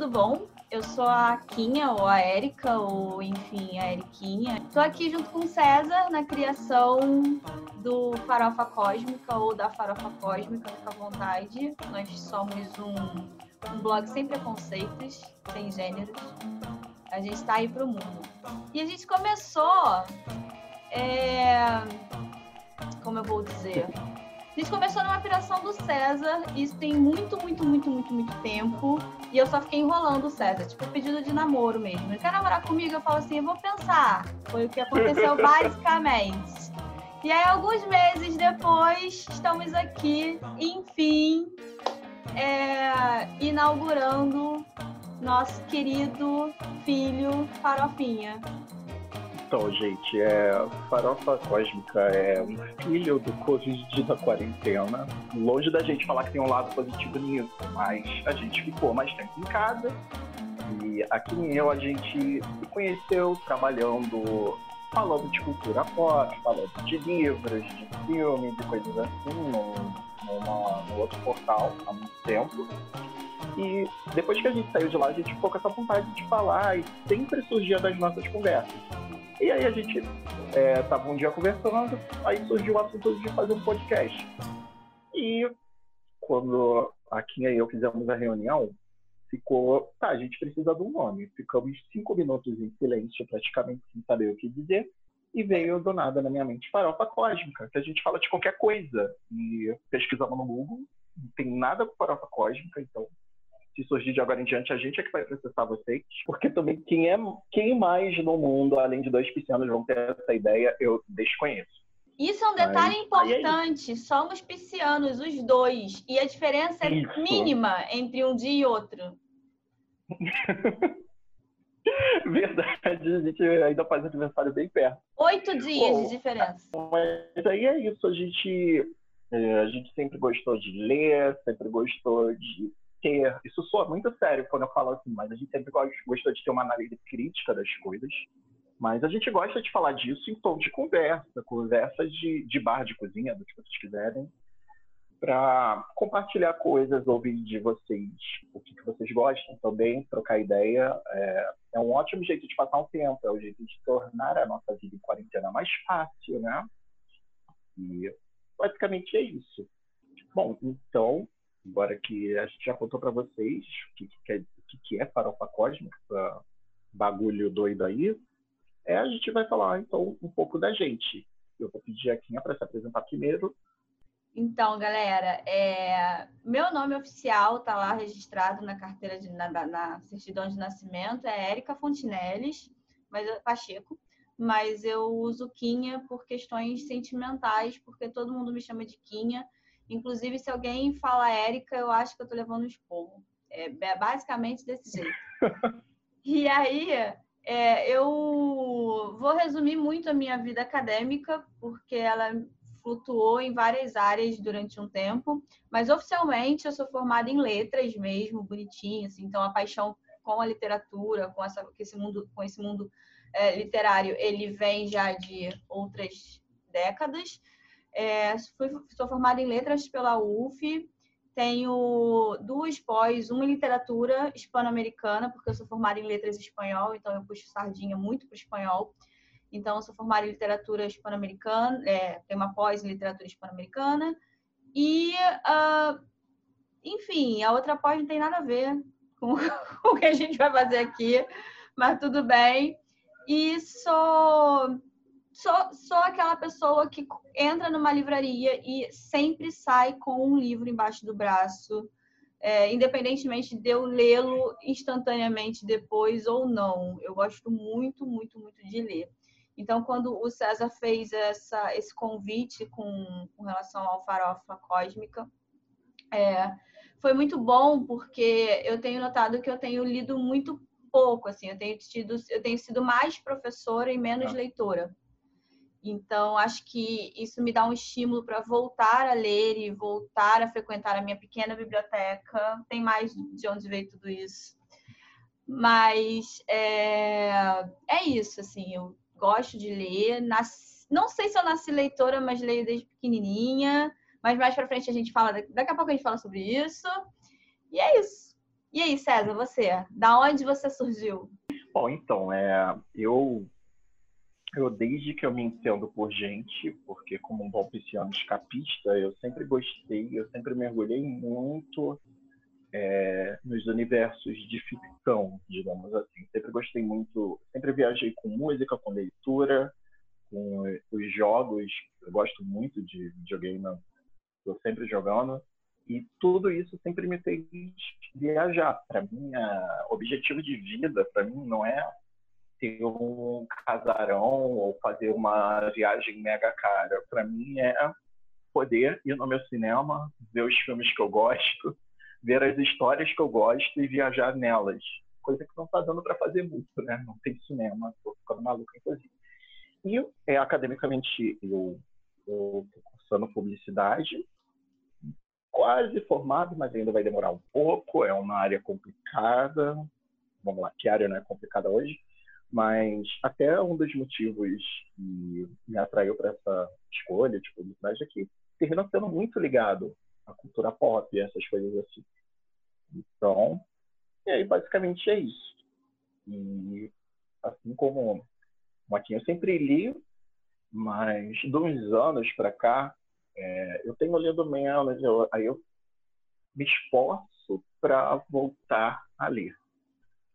tudo bom? Eu sou a Quinha, ou a Érica, ou enfim, a Eriquinha. Estou aqui junto com o César na criação do Farofa Cósmica ou da Farofa Cósmica, fica à vontade. Nós somos um, um blog sem preconceitos, sem gêneros. A gente está aí pro mundo. E a gente começou. É... Como eu vou dizer? A gente começou numa operação do César, isso tem muito, muito, muito, muito, muito tempo. E eu só fiquei enrolando o César, tipo, pedido de namoro mesmo. Ele quer namorar comigo? Eu falo assim, eu vou pensar. Foi o que aconteceu basicamente. E aí, alguns meses depois, estamos aqui, enfim, é, inaugurando nosso querido filho Farofinha. Então, gente, é, Farofa Cósmica é um filho do Covid da quarentena. Longe da gente falar que tem um lado positivo nisso, mas a gente ficou mais tempo em casa. E aqui em eu a gente se conheceu trabalhando, falando de cultura pop, falando de livros, de filmes, de coisas assim, num, outro portal há muito tempo. E depois que a gente saiu de lá, a gente ficou com essa vontade de falar e sempre surgia das nossas conversas. E aí a gente é, tava um dia conversando, aí surgiu o assunto de fazer um podcast. E quando a Kim e eu fizemos a reunião, ficou, tá, a gente precisa de um nome. Ficamos cinco minutos em silêncio, praticamente sem saber o que dizer. E veio do nada na minha mente farofa cósmica, que a gente fala de qualquer coisa. E pesquisamos no Google, não tem nada com farofa cósmica, então se surgir de agora em diante, a gente é que vai processar vocês. Porque também quem é quem mais no mundo, além de dois piscianos, vão ter essa ideia, eu desconheço. Isso é um detalhe Mas, importante. É Somos piscianos, os dois. E a diferença é isso. mínima entre um dia e outro. Verdade, a gente ainda faz aniversário bem perto. Oito dias Bom, de diferença. Mas aí é isso, a gente, é, a gente sempre gostou de ler, sempre gostou de ter. Isso soa muito sério quando eu falo assim, mas a gente sempre gosta de ter uma análise crítica das coisas. Mas a gente gosta de falar disso em tom de conversa, conversa de, de bar de cozinha, do que vocês quiserem, para compartilhar coisas, ouvir de vocês o que, que vocês gostam também, trocar ideia. É, é, um ótimo jeito de passar um tempo, é o um jeito de tornar a nossa vida em quarentena mais fácil, né? E basicamente é isso. Bom, então Agora que a gente já contou para vocês o que, que, é, que é farofa cósmica, bagulho doido aí, é, a gente vai falar então um pouco da gente. Eu vou pedir a Quinha para se apresentar primeiro. Então, galera, é... meu nome oficial tá lá registrado na carteira de na, na certidão de nascimento é Érica Fontinelles, mas Pacheco, mas eu uso Quinha por questões sentimentais, porque todo mundo me chama de Quinha Inclusive, se alguém fala Érica, eu acho que eu tô levando um esporro. É, é basicamente desse jeito. e aí, é, eu vou resumir muito a minha vida acadêmica, porque ela flutuou em várias áreas durante um tempo, mas oficialmente eu sou formada em letras mesmo, bonitinho, assim, então a paixão com a literatura, com, essa, com esse mundo, com esse mundo é, literário, ele vem já de outras décadas. É, fui, sou formada em letras pela UF, tenho duas pós, uma em literatura hispano-americana, porque eu sou formada em letras espanhol, então eu puxo sardinha muito para o espanhol. Então, eu sou formada em literatura hispano-americana, é, tenho uma pós em literatura hispano-americana. E, uh, enfim, a outra pós não tem nada a ver com, o que a gente vai fazer aqui, mas tudo bem. E sou sou, sou aquela pessoa que entra numa livraria e sempre sai com um livro embaixo do braço, é, independentemente de eu lê-lo instantaneamente depois ou não. Eu gosto muito, muito, muito de ler. Então, quando o César fez essa, esse convite com, com relação ao Farofa Cósmica, é, foi muito bom porque eu tenho notado que eu tenho lido muito pouco, assim, eu tenho tido, eu tenho sido mais professora e menos ah. leitora. Então, acho que isso me dá um estímulo para voltar a ler e voltar a frequentar a minha pequena biblioteca. Tem mais de onde veio tudo isso. Mas é, é isso, assim, eu gosto de ler. Nasci, não sei se eu nasci leitora, mas leio desde pequenininha. Mas mais para frente a gente fala, daqui a pouco a gente fala sobre isso. E é isso. E aí, César, você? Da onde você surgiu? Bom, então, é, eu, eu desde que eu me entendo por gente, porque como um bom pisciano escapista, eu sempre gostei, eu sempre mergulhei muito é, nos universos de ficção, digamos assim. Sempre gostei muito, sempre viajei com música, com leitura, com os jogos. Eu gosto muito de videogame, estou sempre jogando. E tudo isso sempre me fez viajar. Para mim, o objetivo de vida, para mim, não é ter um casarão ou fazer uma viagem mega cara. Para mim, é poder ir no meu cinema, ver os filmes que eu gosto, ver as histórias que eu gosto e viajar nelas. Coisa que não está dando para fazer muito, né? Não tem cinema, estou ficando maluco, inclusive. E é, academicamente eu estou cursando publicidade quase formado, mas ainda vai demorar um pouco. É uma área complicada. Vamos lá, que área não é complicada hoje? Mas até um dos motivos que me atraiu para essa escolha de publicidade é que termina sendo muito ligado à cultura pop, essas coisas assim. Então, e aí basicamente é isso. E assim como Motinha, eu sempre li, mas de uns anos para cá, é, eu tenho lido menos, eu, aí eu me esforço para voltar a ler.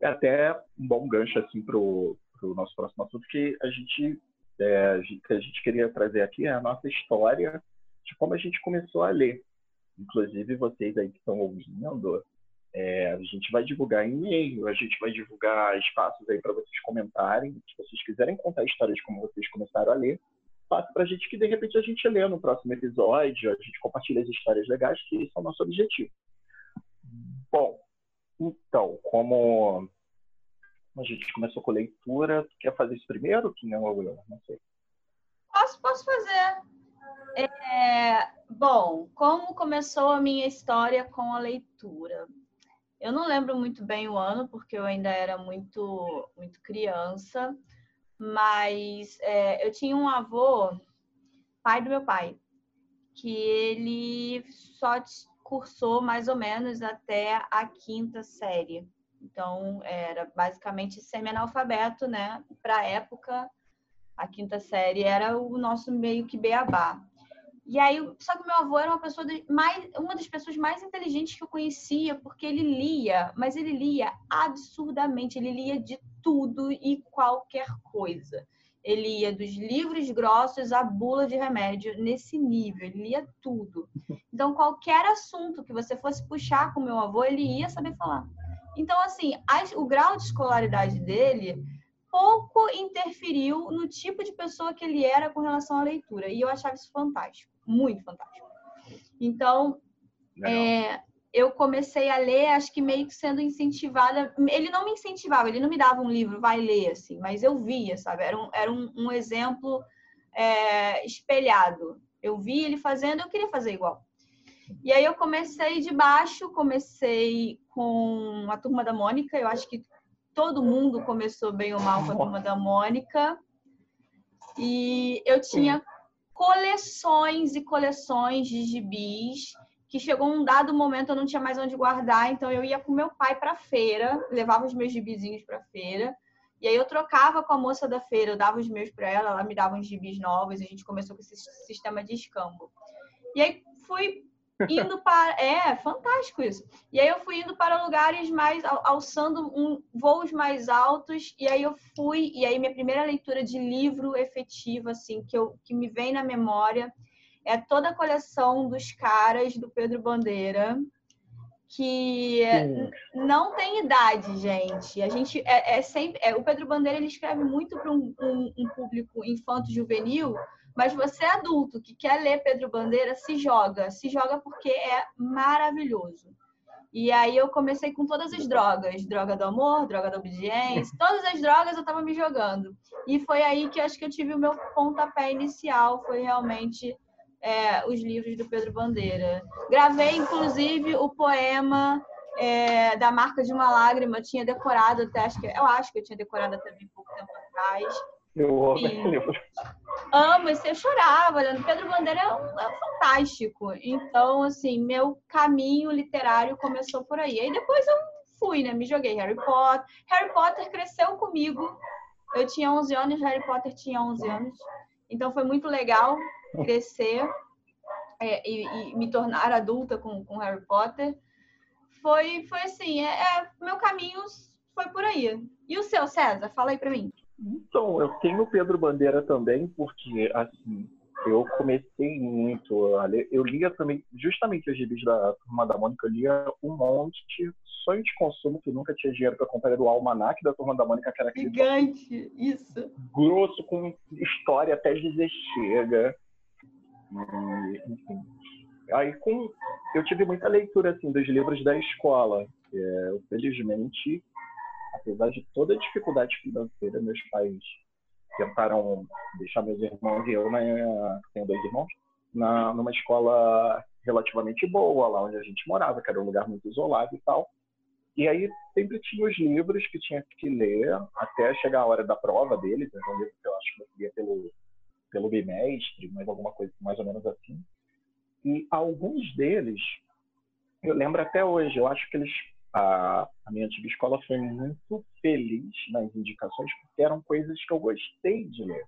É até um bom gancho assim para o nosso próximo assunto que a gente é, que a gente queria trazer aqui é a nossa história de como a gente começou a ler. Inclusive vocês aí que estão ouvindo, é, a gente vai divulgar e-mail, a gente vai divulgar espaços aí para vocês comentarem, se vocês quiserem contar histórias como vocês começaram a ler, passe para a gente que de repente a gente lê no próximo episódio, a gente compartilha as histórias legais, que esse é o nosso objetivo. Bom, então, como a gente começou com leitura, tu quer fazer isso primeiro, que não eu? Não sei. Posso, posso fazer. É, bom, como começou a minha história com a leitura? Eu não lembro muito bem o ano, porque eu ainda era muito, muito criança, mas é, eu tinha um avô, pai do meu pai, que ele só cursou mais ou menos até a quinta série. Então, era basicamente semi-analfabeto, né? Para a época, a quinta série era o nosso meio que beabá. E aí, só que meu avô era uma pessoa mais, uma das pessoas mais inteligentes que eu conhecia, porque ele lia, mas ele lia absurdamente, ele lia de tudo e qualquer coisa. Ele ia dos livros grossos à bula de remédio, nesse nível, ele lia tudo. Então, qualquer assunto que você fosse puxar com meu avô, ele ia saber falar. Então, assim, o grau de escolaridade dele pouco interferiu no tipo de pessoa que ele era com relação à leitura. E eu achava isso fantástico muito fantástico. Então, é, eu comecei a ler, acho que meio que sendo incentivada. Ele não me incentivava, ele não me dava um livro, vai ler, assim, mas eu via, sabe? Era um, era um, um exemplo é, espelhado. Eu vi ele fazendo, eu queria fazer igual. E aí eu comecei de baixo, comecei com a Turma da Mônica, eu acho que todo mundo começou bem ou mal com a Turma da Mônica. E eu tinha coleções e coleções de gibis que chegou um dado momento eu não tinha mais onde guardar, então eu ia com meu pai para feira, levava os meus gibizinhos para feira, e aí eu trocava com a moça da feira, eu dava os meus para ela, ela me dava uns gibis novos, a gente começou com esse sistema de escambo. E aí fui indo para. É, fantástico isso. E aí eu fui indo para lugares mais. alçando um, voos mais altos. E aí eu fui. E aí minha primeira leitura de livro efetivo, assim, que, eu, que me vem na memória, é toda a coleção dos caras do Pedro Bandeira. Que Sim. não tem idade, gente. A gente é, é sempre. É, o Pedro Bandeira ele escreve muito para um, um, um público infanto-juvenil mas você é adulto que quer ler Pedro Bandeira, se joga. Se joga porque é maravilhoso. E aí eu comecei com todas as drogas, droga do amor, droga da obediência, todas as drogas eu tava me jogando. E foi aí que acho que eu tive o meu pontapé inicial, foi realmente é, os livros do Pedro Bandeira. Gravei, inclusive, o poema é, da marca de uma lágrima, tinha decorado até, acho que, eu acho que eu tinha decorado até bem pouco tempo atrás. Eu amo esse livro. Amo, eu chorava olhando. Pedro Bandeira é, um, é fantástico. Então, assim, meu caminho literário começou por aí. Aí depois eu fui, né? Me joguei Harry Potter. Harry Potter cresceu comigo. Eu tinha 11 anos, Harry Potter tinha 11 anos. Então foi muito legal crescer é, e, e, me tornar adulta com, com Harry Potter. Foi, foi assim, é, é, meu caminho foi por aí. E o seu, César? Fala aí pra mim. Então, eu tenho o Pedro Bandeira também, porque, assim, eu comecei muito a ler. Eu lia também, justamente os gibis da Turma da Mônica, eu lia um monte sonho de consumo que nunca tinha dinheiro para comprar do Almanac da Turma da Mônica, que era aquele. Gigante, isso. Grosso, com história até dizer chega. E, enfim. Aí, com, eu tive muita leitura assim, dos livros da escola. É, felizmente, apesar de toda a dificuldade financeira, meus pais tentaram deixar meus irmãos e eu, né, tenho dois irmãos, na, numa escola relativamente boa, lá onde a gente morava, que era um lugar muito isolado e tal. E aí sempre tinha os livros que tinha que ler até chegar a hora da prova deles. Era um livro que eu acho que eu lia pelo, pelo bimestre, mais alguma coisa mais ou menos assim. E alguns deles, eu lembro até hoje, eu acho que eles a, a, minha antiga escola foi muito feliz nas indicações, porque eram coisas que eu gostei de ler.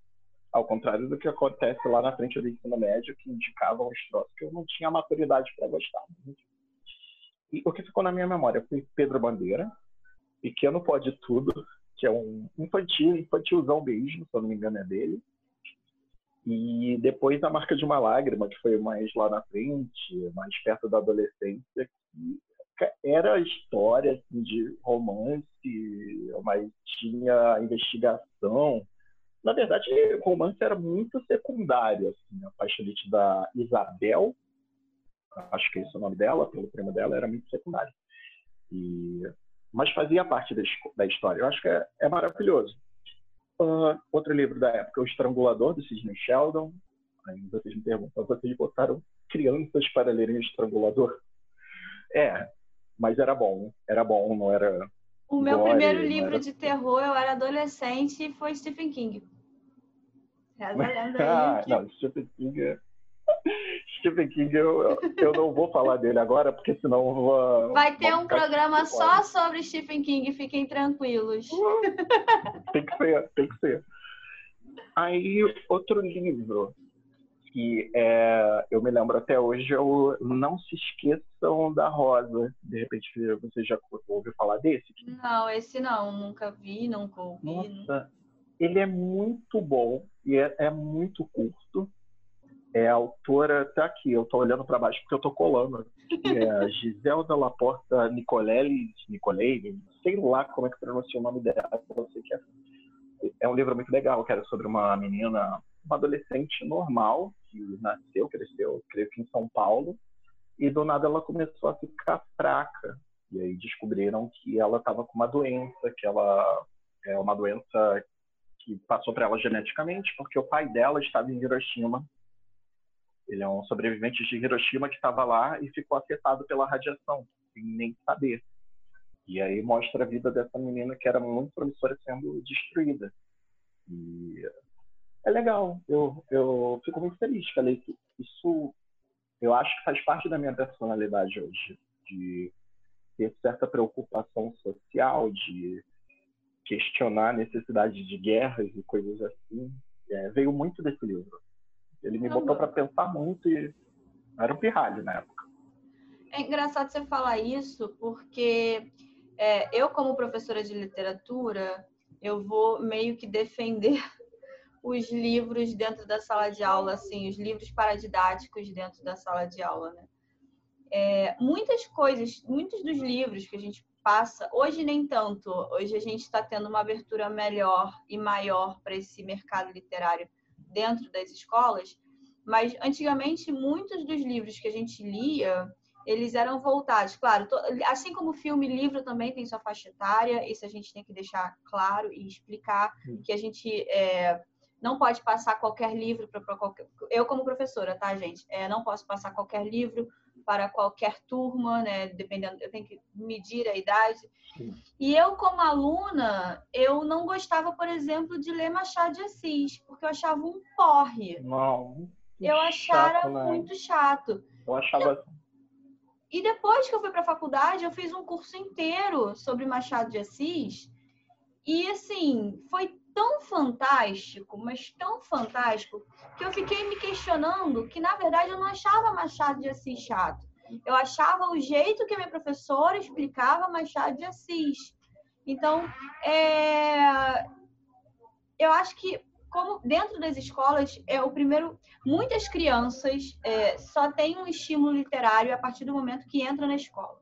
Ao contrário do que acontece lá na frente do ensino médio, que indicavam os troços que eu não tinha maturidade para gostar. E o que ficou na minha memória foi Pedro Bandeira, Pequeno Pode Tudo, que é um infantil, infantilzão mesmo, se eu não me engano é dele. E depois A Marca de uma Lágrima, que foi mais lá na frente, mais perto da adolescência, que era história assim, de romance, mas tinha investigação. Na verdade, romance era muito secundário. Assim, a paixonite da Isabel, acho que esse é o nome dela, pelo primo dela, era muito secundário. E... Mas fazia parte da, da história. Eu acho que é, é maravilhoso. Uh, outro livro da época, O Estrangulador, do Sidney Sheldon. Aí vocês me perguntam, vocês botaram crianças para lerem O Estrangulador? É, mas era bom, era bom, não era. O meu gore, primeiro livro era... de terror, eu era adolescente, foi Stephen King. ah, que... não, Stephen King. É- Stephen King, eu, eu não vou falar dele agora, porque senão vou. Vai ter um programa só sobre Stephen King, fiquem tranquilos. tem que ser, tem que ser. Aí, outro livro que é, eu me lembro até hoje é o Não Se Esqueçam da Rosa. De repente você já ouviu falar desse? Não, esse não, nunca vi, nunca ouvi. Nossa, ele é muito bom e é, é muito curto. É a autora, tá aqui, eu tô olhando para baixo porque eu tô colando. É a Giselda Laporta Nicolelli, Nicolelli, sei lá como é que pronuncia o nome dela, eu sei que é. É um livro muito legal, que era sobre uma menina uma adolescente normal, que nasceu, cresceu, creio que em São Paulo, e do nada ela começou a ficar fraca. E aí descobriram que ela estava com uma doença, que ela é uma doença que passou para ela geneticamente, porque o pai dela estava em Hiroshima. Ele é um sobrevivente de Hiroshima que estava lá e ficou afetado pela radiação, sem nem saber. E aí mostra a vida dessa menina que era muito promissora sendo destruída. E é legal. Eu, eu fico muito feliz que ela isso eu acho que faz parte da minha personalidade hoje, de ter certa preocupação social, de questionar a necessidade de guerras e coisas assim. É, veio muito desse livro. Ele me botou para pensar muito e era um pirralho na época. É engraçado você falar isso, porque é, eu, como professora de literatura, eu vou meio que defender os livros dentro da sala de aula, assim, os livros paradidáticos dentro da sala de aula, né? É, muitas coisas, muitos dos livros que a gente passa, hoje nem tanto, hoje a gente está tendo uma abertura melhor e maior para esse mercado literário dentro das escolas, mas antigamente muitos dos livros que a gente lia, eles eram voltados, claro, assim como filme e livro também tem sua faixa etária, isso a gente tem que deixar claro e explicar que a gente é, não pode passar qualquer livro para qualquer. Eu, como professora, tá, gente? É, não posso passar qualquer livro para qualquer turma, né? Dependendo, eu tenho que medir a idade. Sim. E eu, como aluna, eu não gostava, por exemplo, de ler Machado de Assis, porque eu achava um porre. Não. Eu achava chato, né? muito chato. Eu achava. e depois que eu fui para a faculdade, eu fiz um curso inteiro sobre Machado de Assis. E assim, foi tão fantástico, mas tão fantástico, que eu fiquei me questionando que, na verdade, eu não achava Machado de Assis chato. Eu achava o jeito que a minha professora explicava Machado de Assis. Então, é... eu acho que como dentro das escolas é o primeiro muitas crianças é, só têm um estímulo literário a partir do momento que entra na escola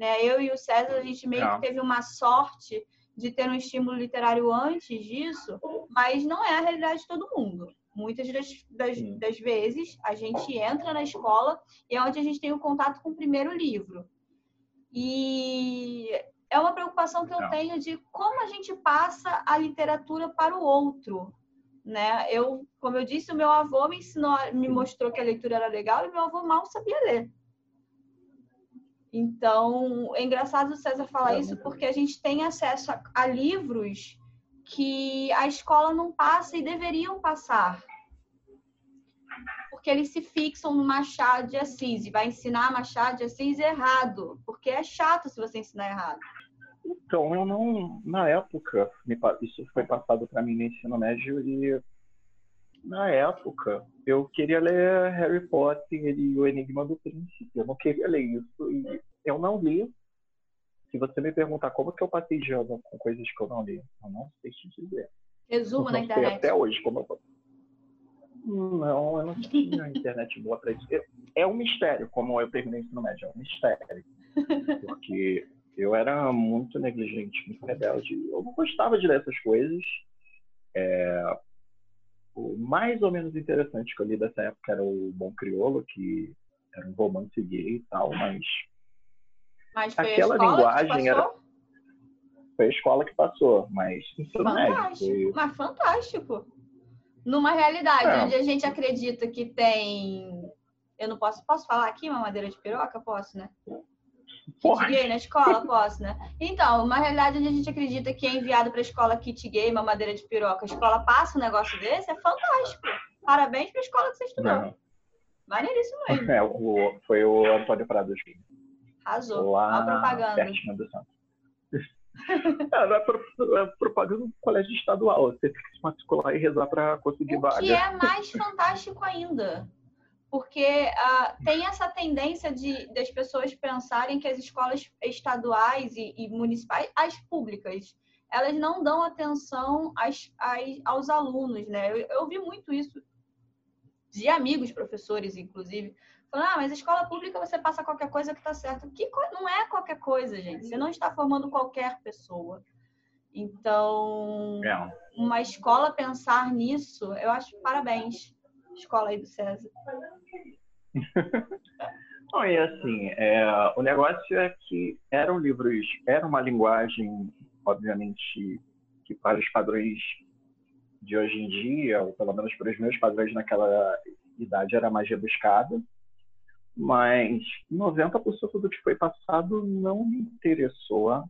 né eu e o César a gente meio que teve uma sorte de ter um estímulo literário antes disso mas não é a realidade de todo mundo. Muitas das, das, das vezes a gente entra na escola e é onde a gente tem o contato com o primeiro livro. E é uma preocupação que eu tenho de como a gente passa a literatura para o outro, né? Eu, como eu disse, o meu avô me ensinou, me mostrou que a leitura era legal e meu avô mal sabia ler. Então, é engraçado o César falar é isso porque a gente tem acesso a, a livros que a escola não passa e deveriam passar. Porque eles se fixam no Machado de Assis e vai ensinar Machado de Assis errado, porque é chato se você ensinar errado. Então, eu não. Na época, isso foi passado para mim no ensino médio e. Na época, eu queria ler Harry Potter e o Enigma do Príncipe. Eu não queria ler isso e eu não li. Se você me perguntar como que eu passei de ano com coisas que eu não li, eu não sei te dizer. Resumo na internet. até hoje como eu não, eu não tinha internet boa para isso. É um mistério, como eu terminei o ensino médio, é um mistério. Porque eu era muito negligente, muito rebelde. Eu não gostava de ler essas coisas. É, o mais ou menos interessante que eu li dessa época era o Bom Criolo, que era um romance gay e tal, mas. Mas aquela linguagem era. Foi a escola que passou, mas ensino médio. Foi... Mas fantástico. Numa realidade é. onde a gente acredita que tem. Eu não posso. Posso falar aqui uma madeira de piroca? Posso, né? Kit gay na escola, posso, né? Então, uma realidade onde a gente acredita que é enviado para a escola kit gay, mamadeira de piroca, a escola passa um negócio desse, é fantástico. Parabéns para a escola que você estudou. Não. Maneiríssimo mesmo. É, o, foi o Antônio Prado Arrasou. Lá, a propaganda. Pertinho do Santos. é, é, é propaganda do colégio estadual. Você tem que se matricular e rezar para conseguir o vaga. Que é mais fantástico ainda porque uh, tem essa tendência de das pessoas pensarem que as escolas estaduais e, e municipais, as públicas, elas não dão atenção às, às, aos alunos, né? Eu, eu vi muito isso de amigos professores, inclusive, falando, ah, mas escola pública você passa qualquer coisa que tá certo. Que não é qualquer coisa, gente. Você não está formando qualquer pessoa. Então, é. uma escola pensar nisso, eu acho parabéns escola aí do César? Bom, e assim, é, o negócio é que eram livros, era uma linguagem, obviamente, que para os padrões de hoje em dia, ou pelo menos para os meus padrões naquela idade, era mais rebuscada, mas 90% do que foi passado não me interessou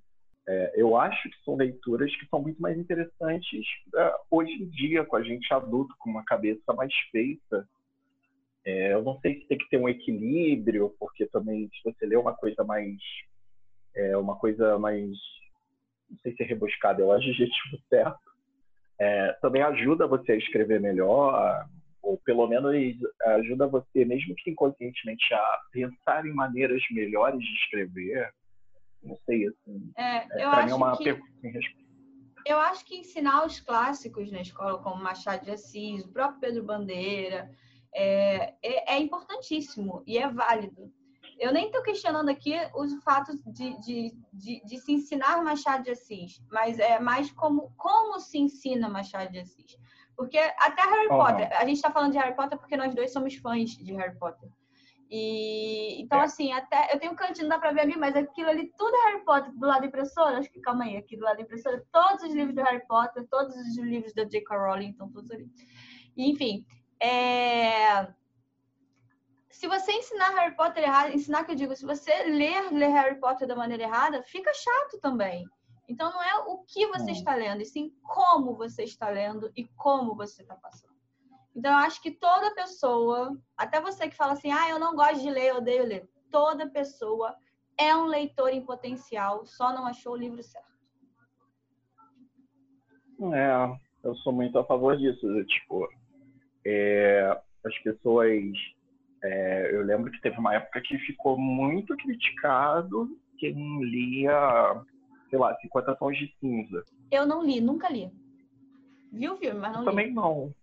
é, eu acho que são leituras que são muito mais interessantes é, hoje em dia, com a gente adulto, com uma cabeça mais feita. É, eu não sei se tem que ter um equilíbrio, porque também se você lê uma coisa mais. É, uma coisa mais. Não sei se é rebuscada, eu acho adjetivo certo. É, também ajuda você a escrever melhor, ou pelo menos ajuda você, mesmo que inconscientemente, a pensar em maneiras melhores de escrever não sei, assim. É, é eu acho mim é uma que... pergunta Eu acho que ensinar os clássicos na escola, como Machado de Assis, o próprio Pedro Bandeira, é, é, é importantíssimo e é válido. Eu nem estou questionando aqui os fatos de, de, de, de, se ensinar Machado de Assis, mas é mais como, como se ensina Machado de Assis. Porque até Harry oh, Potter, a gente está falando de Harry Potter porque nós dois somos fãs de Harry Potter. E então, é. assim, até eu tenho um cantinho, não dá pra ver ali, mas aquilo ali, tudo é Harry Potter do lado da impressora. Acho que calma aí, aqui do lado da impressora, todos os livros do Harry Potter, todos os livros da J.K. Rowling, estão todos ali. enfim, é... se você ensinar Harry Potter errado, ensinar que eu digo, se você ler, ler Harry Potter da maneira errada, fica chato também. Então não é o que você hum. está lendo, e sim como você está lendo e como você está passando. Então, eu acho que toda pessoa, até você que fala assim, ah, eu não gosto de ler, eu odeio ler. toda pessoa é um leitor em potencial, só não achou o livro certo. É, eu sou muito a favor disso. Tipo, é, as pessoas. É, eu lembro que teve uma época que ficou muito criticado quem lia, sei lá, 50 tons de cinza. Eu não li, nunca li. Vi o filme, mas não eu li. Também não.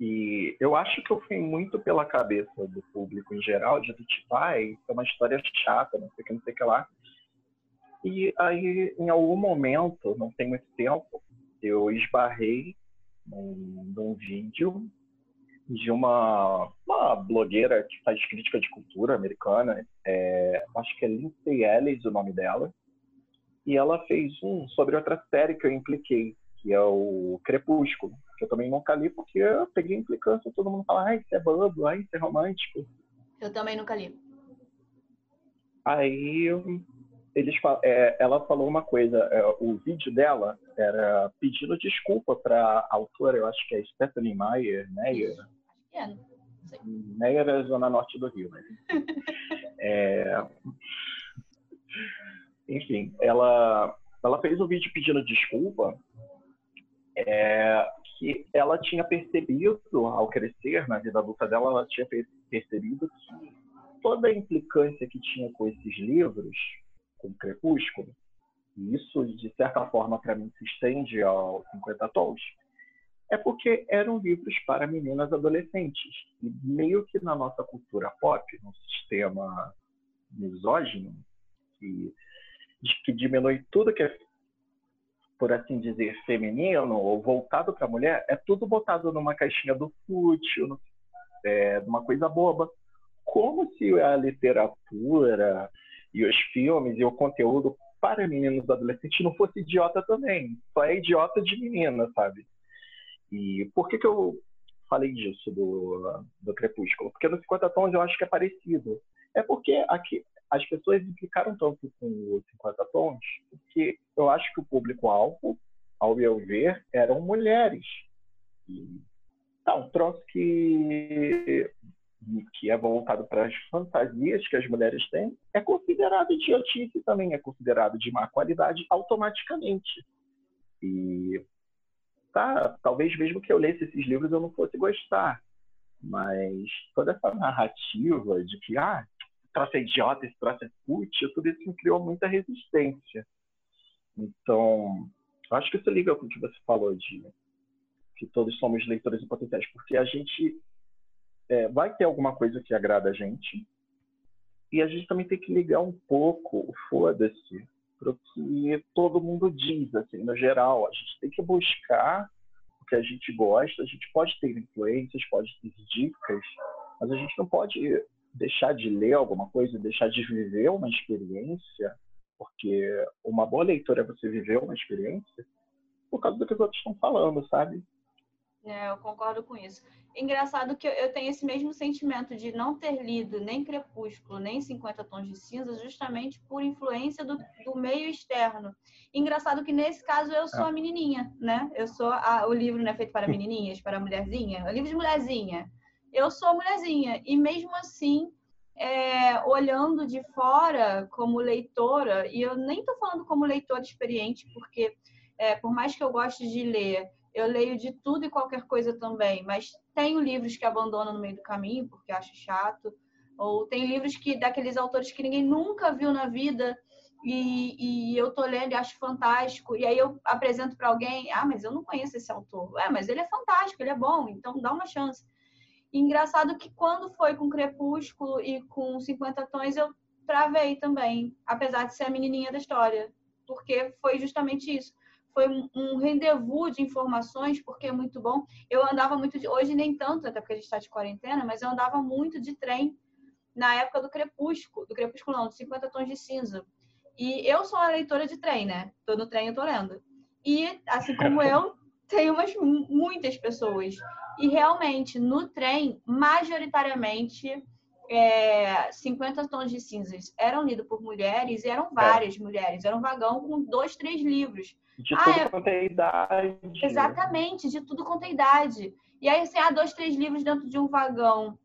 E eu acho que eu fui muito pela cabeça do público em geral, de tipo, ai, é uma história chata, não sei o que, não sei o que lá. E aí, em algum momento, não tem muito tempo, eu esbarrei num, num vídeo de uma, uma blogueira que faz crítica de cultura americana, é, acho que é Lindsay Ellis o nome dela, e ela fez um sobre outra série que eu impliquei, que é o Crepúsculo, eu também nunca li porque eu peguei implicância, todo mundo fala, ai, isso é bobo, ai, isso é romântico. Eu também nunca li. Aí eles, é, ela falou uma coisa, é, o vídeo dela era pedindo desculpa para a autora, eu acho que é Stephanie Meyer, Meyer. É, Meyer é a zona norte do Rio, né? é, enfim, ela, ela fez um vídeo pedindo desculpa é, que ela tinha percebido, ao crescer na vida adulta dela, ela tinha percebido que toda a implicância que tinha com esses livros, com Crepúsculo, e isso, de certa forma, para mim, se estende aos 50 Tons, é porque eram livros para meninas adolescentes. E meio que na nossa cultura pop, no sistema misógino, que, que diminui tudo que é por assim dizer, feminino ou voltado para a mulher, é tudo botado numa caixinha do fútil, é, uma coisa boba. Como se a literatura e os filmes e o conteúdo para meninos adolescentes não fosse idiota também. Só é idiota de menina, sabe? E por que, que eu falei disso do, do Crepúsculo? Porque no 50 Tons eu acho que é parecido. É porque aqui, as pessoas implicaram tanto com os 50 tons, porque eu acho que o público-alvo, ao meu ver, eram mulheres. E, tá, um troço que, que é voltado para as fantasias que as mulheres têm, é considerado idiotice também, é considerado de má qualidade automaticamente. E tá, talvez mesmo que eu lesse esses livros eu não fosse gostar. Mas toda essa narrativa de que, ah, troço é idiota, esse troço é fútil, tudo isso me criou muita resistência. Então, acho que isso liga com o que você falou de que todos somos leitores em potenciais, porque a gente é, vai ter alguma coisa que agrada a gente e a gente também tem que ligar um pouco o foda-se para o que todo mundo diz, assim, no geral. A gente tem que buscar o que a gente gosta, a gente pode ter influências, pode ter dicas, mas a gente não pode deixar de ler alguma coisa, deixar de viver uma experiência, porque uma boa leitura é você viver uma experiência por causa do que os outros estão falando, sabe? É, eu concordo com isso. Engraçado que eu tenho esse mesmo sentimento de não ter lido nem Crepúsculo, nem 50 Tons de Cinza, justamente por influência do, do meio externo. Engraçado que nesse caso eu sou é. a menininha, né? Eu sou a, o livro não é feito para menininhas, para mulherzinha, é livro de mulherzinha eu sou mulherzinha. E mesmo assim, é, olhando de fora como leitora, e eu nem estou falando como leitora experiente, porque é, por mais que eu goste de ler, eu leio de tudo e qualquer coisa também, mas tenho livros que abandono no meio do caminho porque acho chato, ou tem livros que daqueles autores que ninguém nunca viu na vida e, e eu tô lendo e acho fantástico, e aí eu apresento para alguém, ah, mas eu não conheço esse autor. É, mas ele é fantástico, ele é bom, então dá uma chance. E engraçado que quando foi com Crepúsculo e com 50 Tons, eu travei também, apesar de ser a menininha da história, porque foi justamente isso. Foi um rendezvous de informações, porque é muito bom. Eu andava muito de. Hoje nem tanto, até porque a gente está de quarentena, mas eu andava muito de trem na época do Crepúsculo, do Crepúsculo não, dos 50 Tons de Cinza. E eu sou uma leitora de trem, né? Tô no trem, eu tô lendo. E, assim como eu, tem umas muitas pessoas. E realmente, no trem, majoritariamente, é, 50 tons de cinzas eram lidos por mulheres e eram é. várias é. mulheres. Era um vagão com dois, três livros. De ah, tudo é... quanto é idade. Exatamente, de tudo quanto é idade. E aí, assim, há dois, três livros dentro de um vagão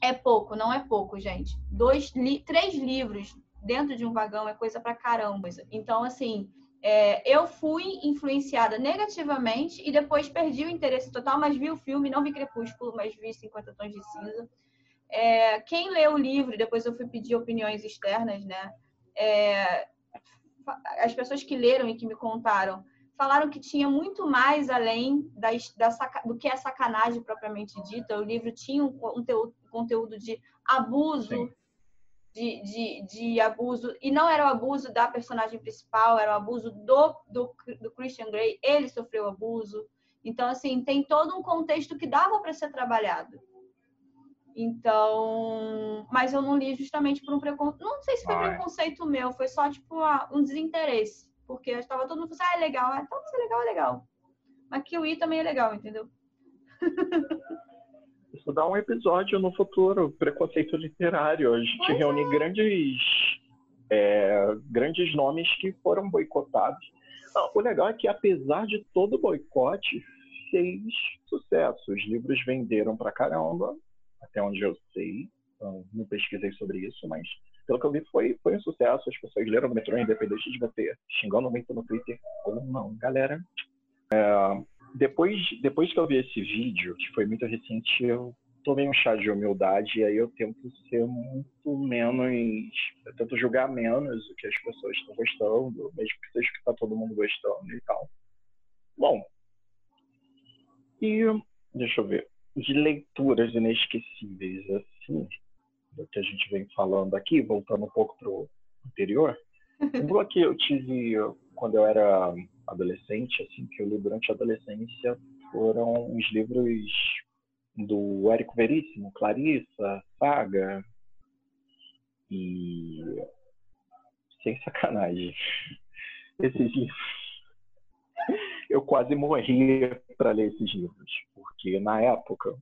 é pouco, não é pouco, gente. Dois, li, três livros dentro de um vagão é coisa pra caramba. Então, assim, é, eu fui influenciada negativamente e depois perdi o interesse total, mas vi o filme, não vi Crepúsculo, mas vi 50 Tons de Cinza. É, quem lê o livro, depois eu fui pedir opiniões externas, né? É, as pessoas que leram e que me contaram falaram que tinha muito mais além da, da do que a sacanagem propriamente dita. O livro tinha um conteúdo, conteúdo de abuso, de, de, de, abuso, e não era o abuso da personagem principal, era o abuso do, do, do Christian Grey, ele sofreu abuso. Então, assim, tem todo um contexto que dava para ser trabalhado. Então, mas eu não li justamente por um preconceito. Não sei se foi Ai. preconceito meu, foi só tipo um desinteresse. Porque estava todo mundo falando, ah, é legal, ah, então se é legal, é legal. Mas Kiwi também é legal, entendeu? Isso dá um episódio no futuro, preconceito literário. A gente pois reúne é. grandes, é, grandes nomes que foram boicotados. Não, o legal é que, apesar de todo o boicote, fez sucesso. Os livros venderam pra caramba até onde eu sei. Então, não pesquisei sobre isso, mas pelo que eu vi foi, foi um sucesso. As pessoas leram o metrô independente de você xingando muito no Twitter ou não. Galera, é, depois, depois que eu vi esse vídeo, que foi muito recente, eu tomei um chá de humildade e aí eu tento ser muito menos. Eu tento julgar menos o que as pessoas estão gostando, mesmo que seja que está todo mundo gostando e tal. Bom, e deixa eu ver de leituras inesquecíveis, assim, do que a gente vem falando aqui, voltando um pouco para o anterior. Um que eu tive quando eu era adolescente, assim, que eu li durante a adolescência, foram os livros do Érico Veríssimo, Clarissa, Saga, e sem sacanagem, esses livros. Eu quase morri para ler esses livros porque na época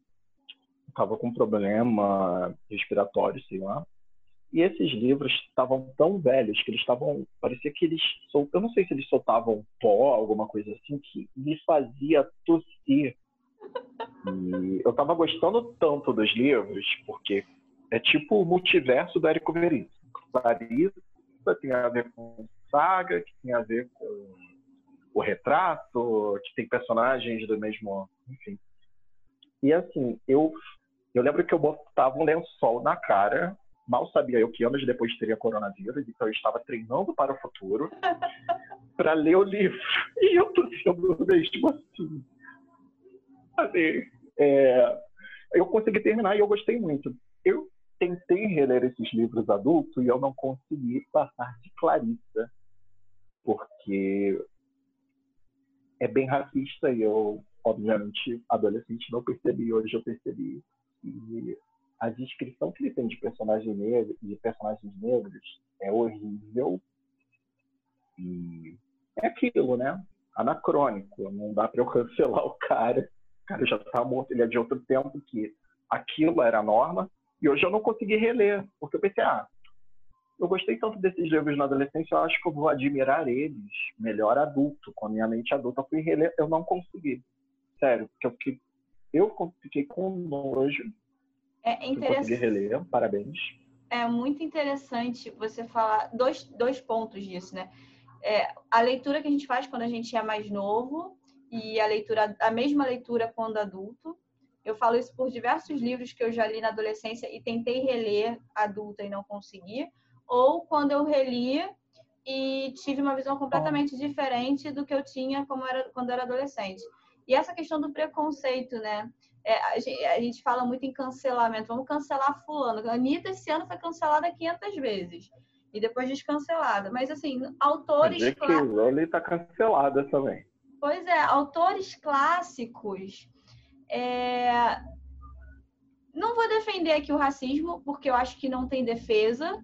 estava com um problema respiratório, sei lá. E esses livros estavam tão velhos que eles estavam. Parecia que eles. Sol, eu não sei se eles soltavam pó, alguma coisa assim, que me fazia tossir. E eu estava gostando tanto dos livros, porque é tipo o multiverso do Érico Veríssimo. Clarissa tem a ver com saga, que tem a ver com o retrato, que tem personagens do mesmo. Enfim. E assim, eu, eu lembro que eu botava um lençol na cara, mal sabia eu que anos depois teria coronavírus, então eu estava treinando para o futuro para ler o livro. E eu tô sendo mesmo assim. assim é, eu consegui terminar e eu gostei muito. Eu tentei reler esses livros adultos e eu não consegui passar de Clarissa, porque é bem racista e eu obviamente, adolescente não percebi, hoje eu percebi. E a descrição que ele tem de, personagem negro, de personagens negros é horrível. E é aquilo, né? Anacrônico. Não dá para eu cancelar o cara. O cara já tá morto, ele é de outro tempo que aquilo era a norma. E hoje eu não consegui reler, porque eu pensei, ah, eu gostei tanto desses livros na adolescência, eu acho que eu vou admirar eles melhor adulto. Com a minha mente adulta, eu fui reler, eu não consegui. Sério, porque eu fiquei, eu fiquei com nojo. É interessante. reler, parabéns. É muito interessante você falar dois, dois pontos disso, né? É, a leitura que a gente faz quando a gente é mais novo e a leitura, a mesma leitura quando adulto. Eu falo isso por diversos livros que eu já li na adolescência e tentei reler adulta e não consegui, ou quando eu reli e tive uma visão completamente diferente do que eu tinha como era quando era adolescente. E essa questão do preconceito, né? É, a, gente, a, gente, fala muito em cancelamento. Vamos cancelar fulano. A Anitta esse ano foi cancelada 500 vezes. E depois descancelada. Mas, assim, autores... Dizer que Loli está cancelada também. Pois é, autores clássicos... É... Não vou defender aqui o racismo, porque eu acho que não tem defesa,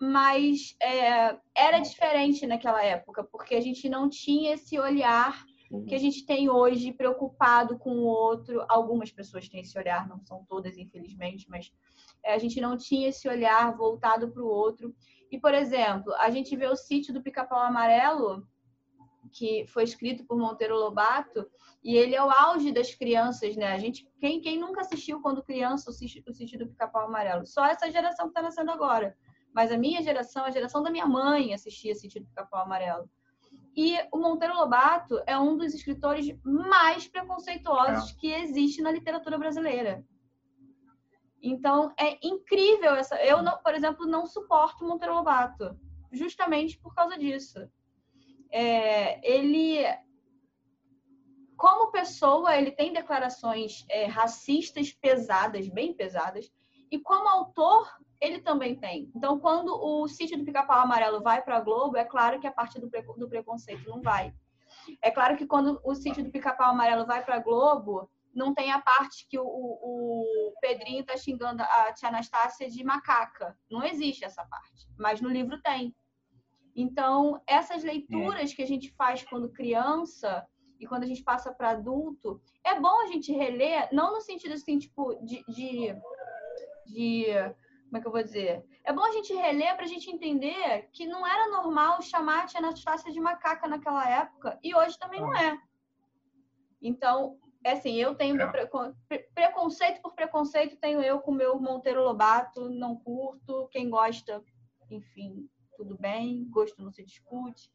mas é, era diferente naquela época, porque a gente não tinha esse olhar que a gente tem hoje preocupado com o outro. Algumas pessoas têm esse olhar, não são todas, infelizmente, mas é, a gente não tinha esse olhar voltado para o outro. E, por exemplo, a gente vê o sítio do Pica-Pau Amarelo, que foi escrito por Monteiro Lobato, e ele é o auge das crianças, né? A gente, quem, quem nunca assistiu quando criança o sítio, o sítio do Pica-Pau Amarelo? Só essa geração que está nascendo agora. Mas a minha geração, a geração da minha mãe assistia Sítio do Pica-Pau Amarelo. E o Monteiro Lobato é um dos escritores mais preconceituosos é. que existe na literatura brasileira. Então, é incrível essa. Eu, não, por exemplo, não suporto Monteiro Lobato, justamente por causa disso. É, ele, como pessoa, ele tem declarações é, racistas pesadas, bem pesadas, e como autor, ele também tem. Então, quando o sítio do Pica-Pau Amarelo vai para a Globo, é claro que a parte do, pre do preconceito não vai. É claro que quando o sítio do Pica-Pau Amarelo vai para a Globo, não tem a parte que o, o, Pedrinho está xingando a tia Anastácia de macaca. Não existe essa parte. Mas no livro tem. Então, essas leituras é. que a gente faz quando criança e quando a gente passa para adulto, é bom a gente reler, não no sentido assim, tipo, de, de, de como é que eu vou dizer? É bom a gente reler para a gente entender que não era normal chamar a tia Anastácia de macaca naquela época e hoje também não é. Então, é assim, eu tenho é. preconceito por preconceito, tenho eu com o meu Monteiro Lobato, não curto. Quem gosta, enfim, tudo bem, gosto não se discute.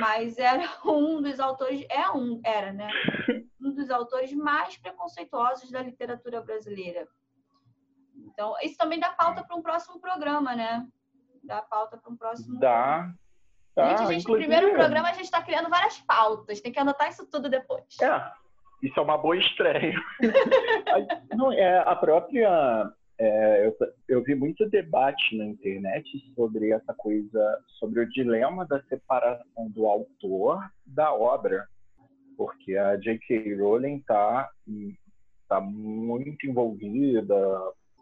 Mas era um dos autores, é um, era, né? Um dos autores mais preconceituosos da literatura brasileira. Então, isso também dá pauta para um próximo programa, né? Dá pauta para um próximo. Dá. Dá, gente, gente no primeiro programa a gente está criando várias pautas, tem que anotar isso tudo depois. É, isso é uma boa estreia. Não, é, a própria. É, eu, eu vi muito debate na internet sobre essa coisa, sobre o dilema da separação do autor da obra, porque a J.K. Rowling está tá muito envolvida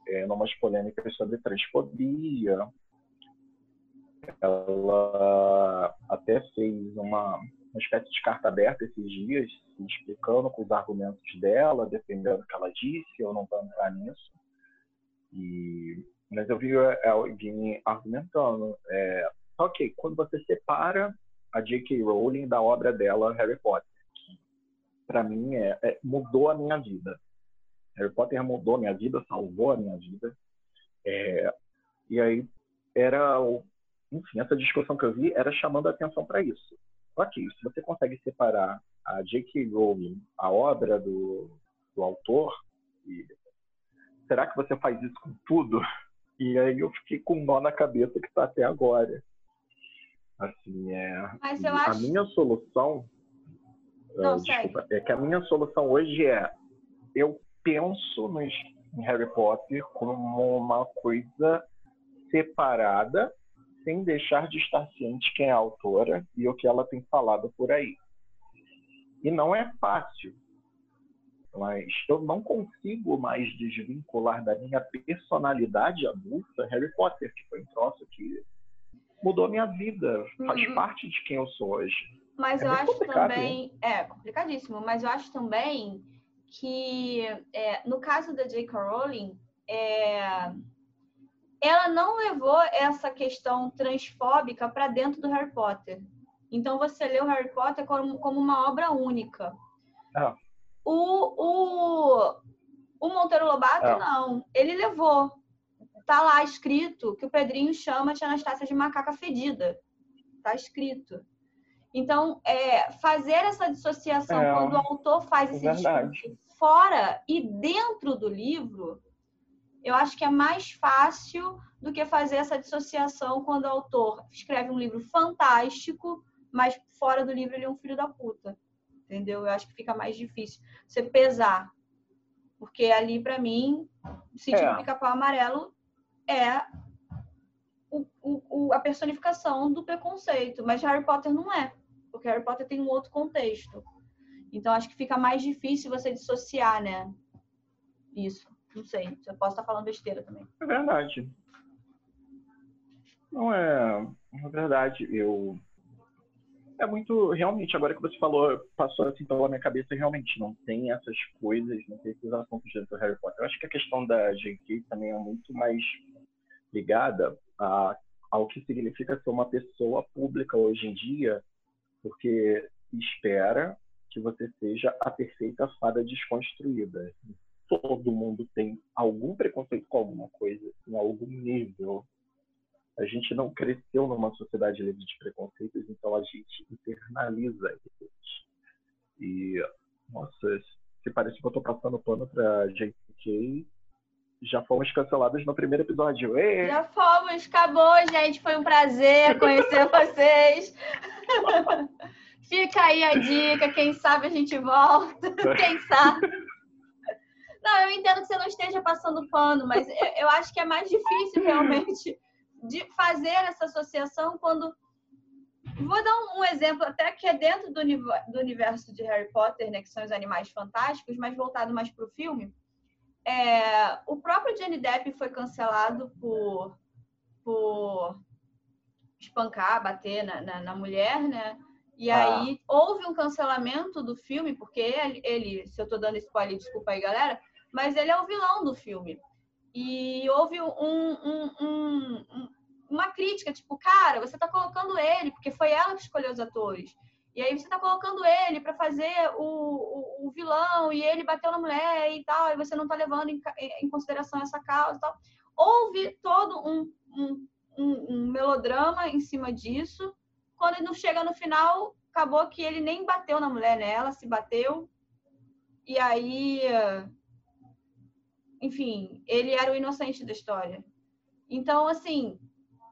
é, numas polêmicas sobre transfobia. Ela até fez uma, uma espécie de carta aberta esses dias, explicando com os argumentos dela, defendendo o que ela disse, eu não vou entrar nisso. E, mas eu vi é, alguém argumentando, é, ok, quando você separa a J.K. Rowling da obra dela, Harry Potter, para mim é, é, mudou a minha vida. Harry Potter mudou a minha vida, salvou a minha vida. É, e aí era, enfim, essa discussão que eu vi era chamando a atenção para isso. Ok, se você consegue separar a J.K. Rowling, a obra do, do autor, e será que você faz isso com tudo? E aí eu fiquei com um nó na cabeça que está até agora. Assim, é. Mas eu a acho... minha solução. Não, uh, desculpa, é que a minha solução hoje é eu penso nos, em Harry Potter como uma coisa separada, sem deixar de estar ciente quem é a autora e o que ela tem falado por aí. E não é fácil, mas eu não consigo mais desvincular da minha personalidade adulta Harry Potter, que foi um troço que mudou a minha vida, faz uhum. parte de quem eu sou hoje. Mas é eu acho também. É complicadíssimo, mas eu acho também que, é, no caso da J.K. Rowling, é, ela não levou essa questão transfóbica para dentro do Harry Potter. Então, você lê o Harry Potter como, como uma obra única. Ah. O, o, o Monteiro Lobato, ah. não. Ele levou. Tá lá escrito que o Pedrinho chama a Tia Anastácia de macaca fedida. Tá escrito. Então, é, fazer essa dissociação é, quando o autor faz esse discurso fora e dentro do livro, eu acho que é mais fácil do que fazer essa dissociação quando o autor escreve um livro fantástico, mas fora do livro ele é um filho da puta. Entendeu? Eu acho que fica mais difícil você pesar. Porque ali, para mim, o sítio é. do pica-pau amarelo é o, o, a personificação do preconceito. Mas Harry Potter não é. Porque Harry Potter tem um outro contexto. Então, acho que fica mais difícil você dissociar, né? Isso. Não sei. Eu posso estar falando besteira também. É verdade. Não é. É verdade. Eu. É muito. Realmente, agora que você falou, passou assim pela minha cabeça, realmente não tem essas coisas, não tem esses assuntos dentro do Harry Potter. Eu acho que a questão da J.K. também é muito mais ligada a, ao que significa ser uma pessoa pública hoje em dia porque espera que você seja a perfeita fada desconstruída. Todo mundo tem algum preconceito com alguma coisa, em algum nível. A gente não cresceu numa sociedade livre de preconceitos, então a gente internaliza eles. E, nossa, se parece que eu tô passando pano pra JK, já fomos cancelados no primeiro episódio. Ei! Já fomos, acabou, gente. Foi um prazer conhecer vocês. Fica aí a dica, quem sabe a gente volta, quem sabe. Não, eu entendo que você não esteja passando pano, mas eu acho que é mais difícil realmente de fazer essa associação quando. Vou dar um exemplo, até que é dentro do, universo de Harry Potter, né, que são os animais fantásticos, mas voltado mais para o filme. É, o próprio Johnny Depp foi cancelado por, por espancar, bater na, na, na mulher, né? E ah. aí houve um cancelamento do filme, porque ele, ele, se eu tô dando spoiler, desculpa aí, galera, mas ele é o vilão do filme. E houve um, um, um, uma crítica, tipo, cara, você tá colocando ele, porque foi ela que escolheu os atores. E aí você tá colocando ele para fazer o, o, o, vilão, e ele bateu na mulher e tal, e você não tá levando em, em consideração essa causa e tal. Houve todo um, um melodrama em cima disso, quando ele não chega no final, acabou que ele nem bateu na mulher, né? Ela se bateu. E aí, enfim, ele era o inocente da história. Então, assim,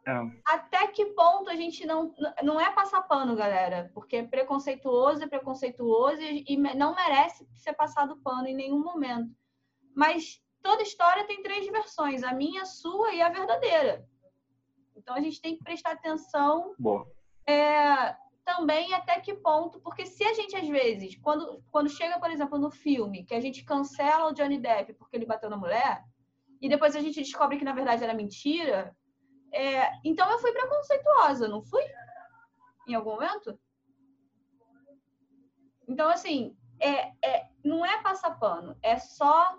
é. até que ponto a gente não não é passar pano, galera, porque é preconceituoso é preconceituoso e não merece ser passado pano em nenhum momento. Mas toda história tem três versões, a minha, a sua e a verdadeira. Então a gente tem que prestar atenção Boa é, também até que ponto, porque se a gente às vezes, quando, quando chega, por exemplo, no filme, que a gente cancela o Johnny Depp porque ele bateu na mulher, e depois a gente descobre que na verdade era mentira, é, então eu fui preconceituosa, não fui? Em algum momento? Então, assim, é, é, não é passar pano, é só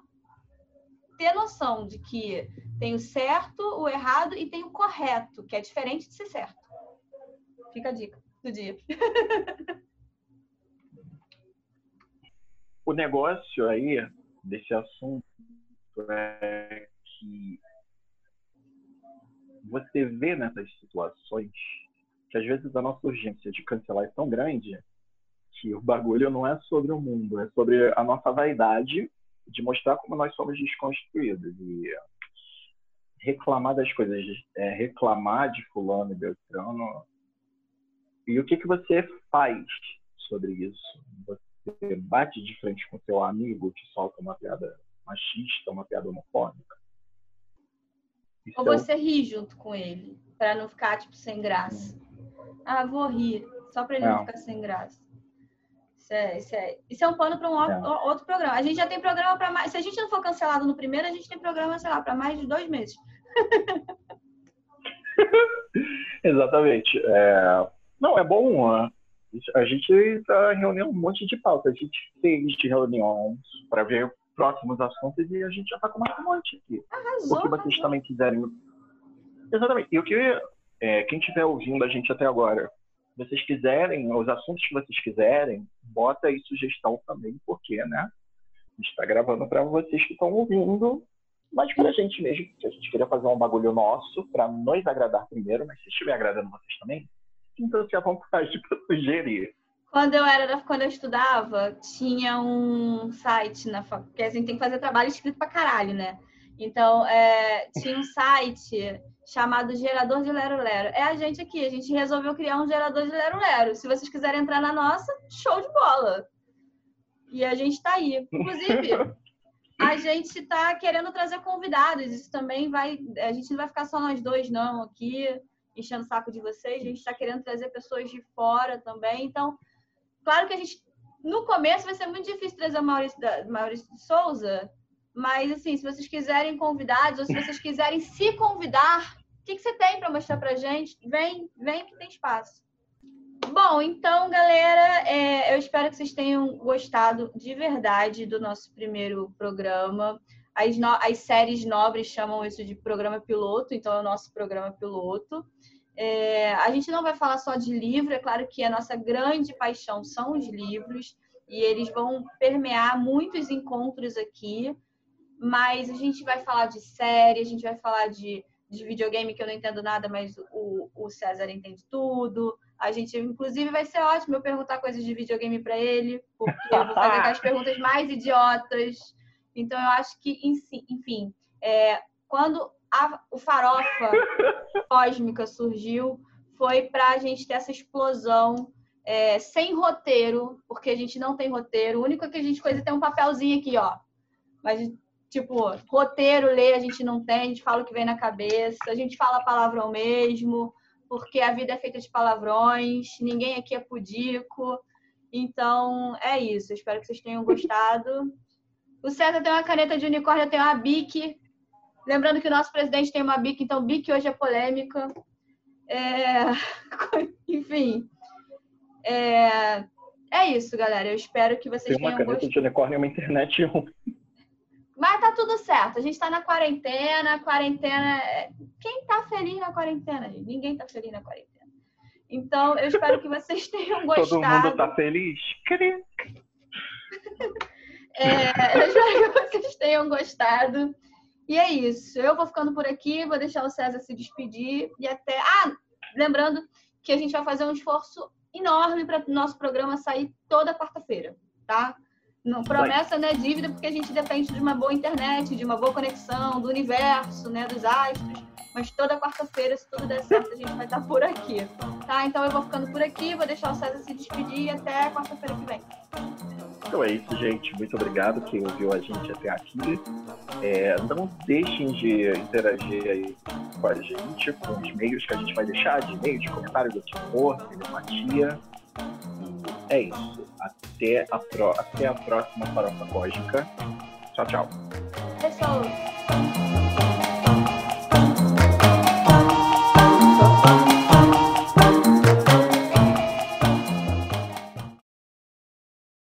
ter noção de que tem o certo, o errado e tem o correto, que é diferente de ser certo. Fica a dica do dia. o negócio aí desse assunto é que você vê nessas situações que às vezes a nossa urgência de cancelar é tão grande que o bagulho não é sobre o mundo, é sobre a nossa vaidade de mostrar como nós somos desconstruídos e reclamar das coisas, é, reclamar de fulano e beltrano e o que, que você faz sobre isso? Você bate de frente com seu amigo que solta uma piada machista, uma piada homofóbica? Isso Ou você é... ri junto com ele, para não ficar, tipo, sem graça. Ah, vou rir, só para ele não. não ficar sem graça. Isso é, isso é, isso é um pano para um outro, é. outro, programa. A gente já tem programa para mais. Se a gente não for cancelado no primeiro, a gente tem programa, sei lá, para mais de dois meses. Exatamente. É, não, é bom. A gente está reunindo um monte de pauta. A gente fez reuniões para ver próximos assuntos e a gente já está com mais um monte aqui. Arrasou, o que vocês também quiserem. Exatamente. E o que é, quem estiver ouvindo a gente até agora, vocês quiserem, os assuntos que vocês quiserem, bota aí sugestão também, porque, né? A gente está gravando para vocês que estão ouvindo, mas para a gente mesmo, que a gente queria fazer um bagulho nosso para nos agradar primeiro, mas se estiver agradando vocês também, sinta-se à vontade para sugerir. Quando eu era, quando eu estudava, tinha um site na porque a gente tem que fazer trabalho escrito pra caralho, né? Então, é, tinha um site chamado Gerador de Lero Lero. É a gente aqui, a gente resolveu criar um gerador de Lero Lero. Se vocês quiserem entrar na nossa, show de bola. E a gente tá aí. Inclusive, a gente tá querendo trazer convidados. Isso também vai. A gente não vai ficar só nós dois, não, aqui enchendo o saco de vocês, a gente está querendo trazer pessoas de fora também. Então, claro que a gente, no começo, vai ser muito difícil trazer o Maurício, Maurício de Souza, mas, assim, se vocês quiserem convidados, ou se vocês quiserem se convidar, o que, que você tem para mostrar para gente? Vem, vem que tem espaço. Bom, então, galera, é, eu espero que vocês tenham gostado de verdade do nosso primeiro programa. As, no... As séries nobres chamam isso de programa piloto, então é o nosso programa piloto. É, a gente não vai falar só de livro, é claro que a nossa grande paixão são os livros, e eles vão permear muitos encontros aqui, mas a gente vai falar de série, a gente vai falar de, de videogame que eu não entendo nada, mas o, o César entende tudo. A gente, inclusive, vai ser ótimo eu perguntar coisas de videogame para ele, porque eu vou fazer aquelas perguntas mais idiotas. Então, eu acho que, enfim, é, quando a, o Farofa Cósmica surgiu, foi para a gente ter essa explosão é, sem roteiro, porque a gente não tem roteiro. O único que a gente coisa é ter um papelzinho aqui, ó. Mas, tipo, roteiro, ler, a gente não tem, a gente fala o que vem na cabeça, a gente fala palavrão mesmo, porque a vida é feita de palavrões, ninguém aqui é pudico. Então, é isso. Eu espero que vocês tenham gostado. O César tem uma caneta de unicórnio, eu tenho uma Bic. Lembrando que o nosso presidente tem uma Bic, então Bic hoje é polêmica. É... Enfim, é, é isso, galera. Eu espero que vocês Tem uma tenham caneta de unicórnio e uma internet Mas tá tudo certo. A gente tá na quarentena. Quarentena. É, quem tá feliz na quarentena, gente? Ninguém tá feliz na quarentena. Então, eu espero que vocês tenham gostado. Todo mundo tá feliz? É, eu espero que vocês tenham gostado. E é isso. Eu vou ficando por aqui, vou deixar o César se despedir e até. Ah, lembrando que a gente vai fazer um esforço enorme para o nosso programa sair toda quarta-feira, tá? Não, promessa não é dívida, porque a gente depende de uma boa internet, de uma boa conexão, do universo, né, dos astros. Mas toda quarta-feira, se tudo der certo, a gente vai estar por aqui. Tá? Então eu vou ficando por aqui, vou deixar o César se despedir e até quarta-feira que vem. Então é isso, gente. Muito obrigado quem ouviu a gente até aqui. É, não deixem de interagir aí com a gente, com os meios que a gente vai deixar, de e-mail, de comentário, do tipo, telepatia. É isso. Até a, pro... até a próxima farofa cósmica. Tchau, tchau. Pessoal.